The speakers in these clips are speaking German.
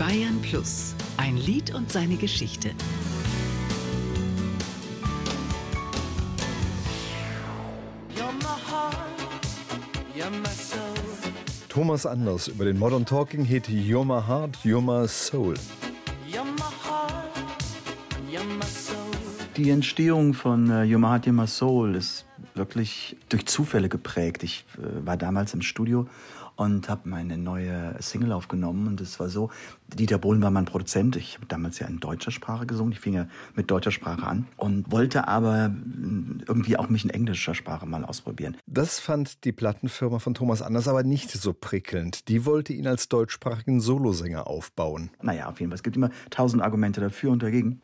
Bayern Plus, ein Lied und seine Geschichte. Thomas Anders über den Modern Talking Hit You're My Heart, You're My Soul. Die Entstehung von äh, You're My Heart, You're My Soul ist wirklich durch Zufälle geprägt. Ich äh, war damals im Studio und habe meine neue Single aufgenommen. Und es war so, Dieter Bohlen war mein Produzent. Ich habe damals ja in deutscher Sprache gesungen. Ich fing ja mit deutscher Sprache an und wollte aber irgendwie auch mich in englischer Sprache mal ausprobieren. Das fand die Plattenfirma von Thomas Anders aber nicht so prickelnd. Die wollte ihn als deutschsprachigen Solosänger aufbauen. Naja, auf jeden Fall. Es gibt immer tausend Argumente dafür und dagegen.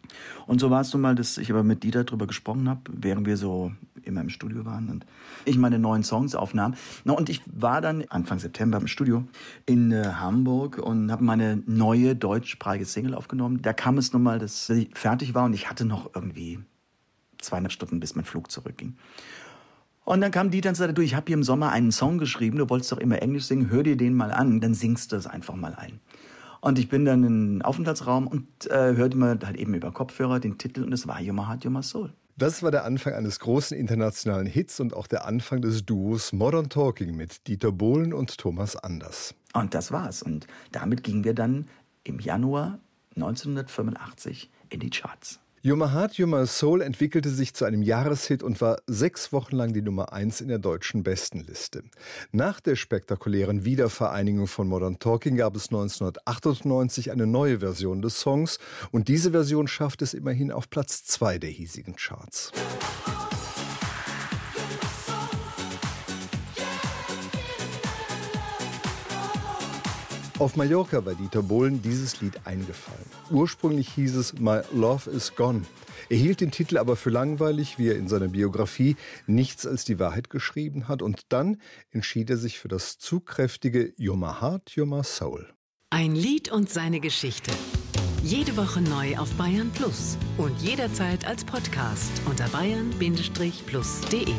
Und so war es nun mal, dass ich aber mit Dieter drüber gesprochen habe, während wir so immer im Studio waren und ich meine neuen Songs aufnahm. Na, und ich war dann Anfang September im Studio in äh, Hamburg und habe meine neue deutschsprachige Single aufgenommen. Da kam es nun mal, dass sie fertig war und ich hatte noch irgendwie zweieinhalb Stunden, bis mein Flug zurückging. Und dann kam Dieter und sagte, du, ich habe hier im Sommer einen Song geschrieben, du wolltest doch immer Englisch singen, hör dir den mal an, dann singst du es einfach mal ein. Und ich bin dann in den Aufenthaltsraum und äh, hörte mir halt eben über Kopfhörer den Titel und es war Your My Heart, Your My Soul. Das war der Anfang eines großen internationalen Hits und auch der Anfang des Duos Modern Talking mit Dieter Bohlen und Thomas Anders. Und das war's. Und damit gingen wir dann im Januar 1985 in die Charts. You're My Heart, You're Soul entwickelte sich zu einem Jahreshit und war sechs Wochen lang die Nummer eins in der deutschen Bestenliste. Nach der spektakulären Wiedervereinigung von Modern Talking gab es 1998 eine neue Version des Songs und diese Version schafft es immerhin auf Platz zwei der hiesigen Charts. Auf Mallorca war Dieter Bohlen dieses Lied eingefallen. Ursprünglich hieß es My Love is Gone. Er hielt den Titel aber für langweilig, wie er in seiner Biografie nichts als die Wahrheit geschrieben hat. Und dann entschied er sich für das zugkräftige You're My Heart, You're My Soul. Ein Lied und seine Geschichte. Jede Woche neu auf Bayern Plus und jederzeit als Podcast unter bayern-plus.de.